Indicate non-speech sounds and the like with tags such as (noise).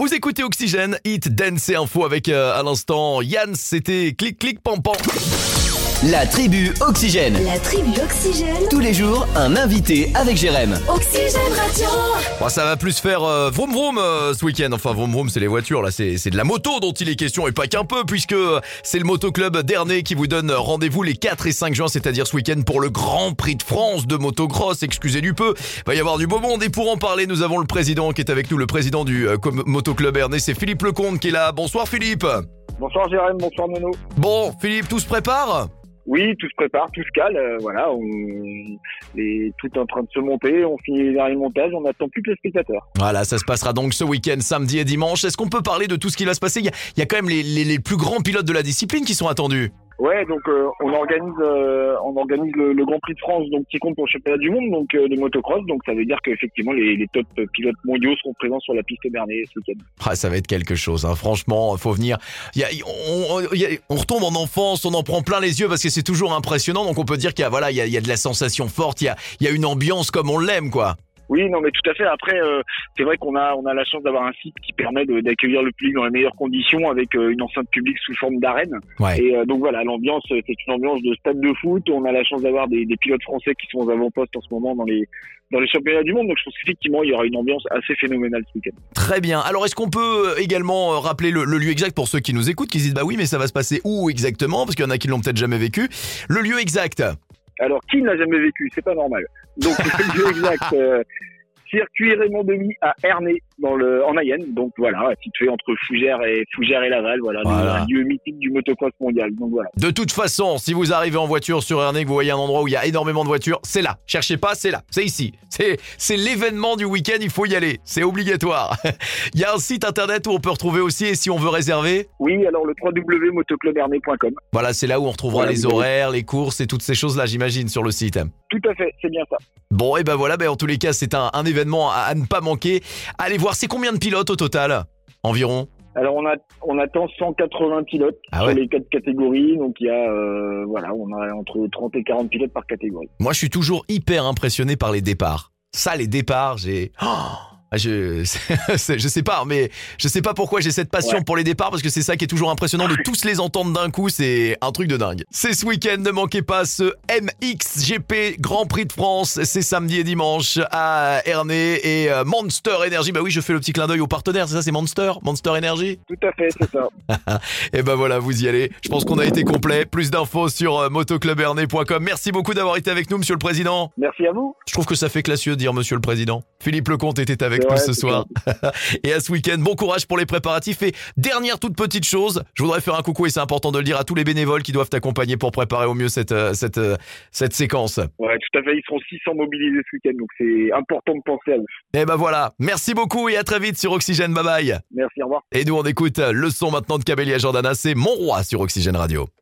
Vous écoutez Oxygène, Hit, Dance et Info avec euh, à l'instant Yann, c'était clic clic pam pam. La tribu Oxygène. La tribu Oxygène. Tous les jours, un invité avec Jérém. Oxygène Radio. Bon, ça va plus faire euh, vroom vroom euh, ce week-end. Enfin vroom vroom c'est les voitures là, c'est c'est de la moto dont il est question et pas qu'un peu puisque c'est le motoclub d'Ernay qui vous donne rendez-vous les 4 et 5 juin, c'est-à-dire ce week-end pour le Grand Prix de France de motocross. Excusez du peu, va y avoir du beau monde et pour en parler, nous avons le président qui est avec nous, le président du euh, motoclub Ernay, c'est Philippe Lecomte qui est là. Bonsoir Philippe. Bonsoir Jérém, bonsoir Nono. Bon, Philippe, tout se prépare? Oui, tout se prépare, tout se cale, euh, voilà, on... les... tout est en train de se monter, on finit les derniers montages, on n'attend plus que les spectateurs. Voilà, ça se passera donc ce week-end, samedi et dimanche. Est-ce qu'on peut parler de tout ce qui va se passer? Il y, a, quand même les plus grands pilotes de la discipline qui sont attendus. Ouais, donc euh, on organise euh, on organise le, Grand Prix de France donc qui compte pour le championnat du monde donc euh, de motocross, donc ça veut dire qu'effectivement les, les top pilotes mondiaux seront présents sur la piste Bernet ce week-end. Ah, ça va être quelque chose, hein. franchement, faut venir. On, retombe en enfance, on en prend plein les yeux parce que c'est toujours impressionnant. Donc on peut dire qu'il y a, voilà, il y a, y a de la sensation forte, il y a, y a une ambiance comme on l'aime, quoi. Oui, non, mais tout à fait. Après, euh, c'est vrai qu'on a on a la chance d'avoir un site qui permet d'accueillir le public dans les meilleures conditions avec euh, une enceinte publique sous forme d'arène. Ouais. Et euh, donc voilà, l'ambiance, c'est une ambiance de stade de foot. On a la chance d'avoir des, des pilotes français qui sont aux avant-postes en ce moment dans les dans les championnats du monde. Donc je pense qu'effectivement, il y aura une ambiance assez phénoménale ce week-end. Très bien. Alors est-ce qu'on peut également rappeler le, le lieu exact pour ceux qui nous écoutent, qui se disent bah oui, mais ça va se passer où exactement? Parce qu'il y en a qui l'ont peut-être jamais vécu. Le lieu exact? Alors, qui n'a jamais vécu? C'est pas normal. Donc (laughs) lieu exact. euh, Circuit Raymond Demy à Ernay dans le en Mayenne. Donc voilà, situé entre Fougères et Fougères et Laval. Voilà, Voilà. un lieu mythique du motocross mondial. Donc voilà. De toute façon, si vous arrivez en voiture sur Ernay, que vous voyez un endroit où il y a énormément de voitures, c'est là. Cherchez pas, c'est là. C'est ici. C'est, c'est l'événement du week-end, il faut y aller. C'est obligatoire. (laughs) il y a un site internet où on peut retrouver aussi, et si on veut réserver, Oui, alors le www.motoclubernay.com. voilà, c'est là où on retrouvera Voilà, les horaires, les courses et toutes ces choses-là, j'imagine, sur le site. Tout à fait, c'est bien ça. Bon, et ben voilà, ben en tous les cas, c'est un, un événement à, à ne pas manquer. Allez voir, c'est combien de pilotes au total Environ? Alors on a on attend 180 pilotes Ah sur ouais. les quatre catégories, donc il y a euh, voilà, on a entre 30 et 40 pilotes par catégorie. Moi, je suis toujours hyper impressionné par les départs. Ça, les départs, j'ai... Oh je, (laughs) c'est- je sais pas, mais je sais pas pourquoi j'ai cette passion Ouais. pour les départs parce que c'est ça qui est toujours impressionnant de tous les entendre d'un coup, c'est un truc de dingue. C'est ce week-end, ne manquez pas ce MXGP Grand Prix de France, c'est samedi et dimanche à Ernay et euh, Monster Energy. Bah oui, je fais le petit clin d'œil aux partenaires, c'est ça, c'est Monster, Monster Energy? Tout à fait, c'est ça. (laughs) Et ben voilà, vous y allez. Je pense qu'on a été complet. Plus d'infos sur euh, motoclubernay.com. Merci beaucoup d'avoir été avec nous, Monsieur le Président. Merci à vous. Je trouve que ça fait classieux de dire Monsieur le Président. Philippe Lecomte était avec nous vrai, ce soir. (laughs) et à ce week-end, bon courage pour les préparatifs. Et dernière toute petite chose, je voudrais faire un coucou et c'est important de le dire à tous les bénévoles qui doivent t'accompagner pour préparer au mieux cette euh, cette euh, cette séquence. Ouais, tout à fait, ils seront 600 mobilisés ce week-end, donc c'est important de penser à eux. Et ben voilà. Merci beaucoup et à très vite sur Oxygène. Bye bye. Merci, au revoir. Et nous on écoute le son maintenant de Camélia Jordana. C'est Mon Roi sur Oxygène Radio.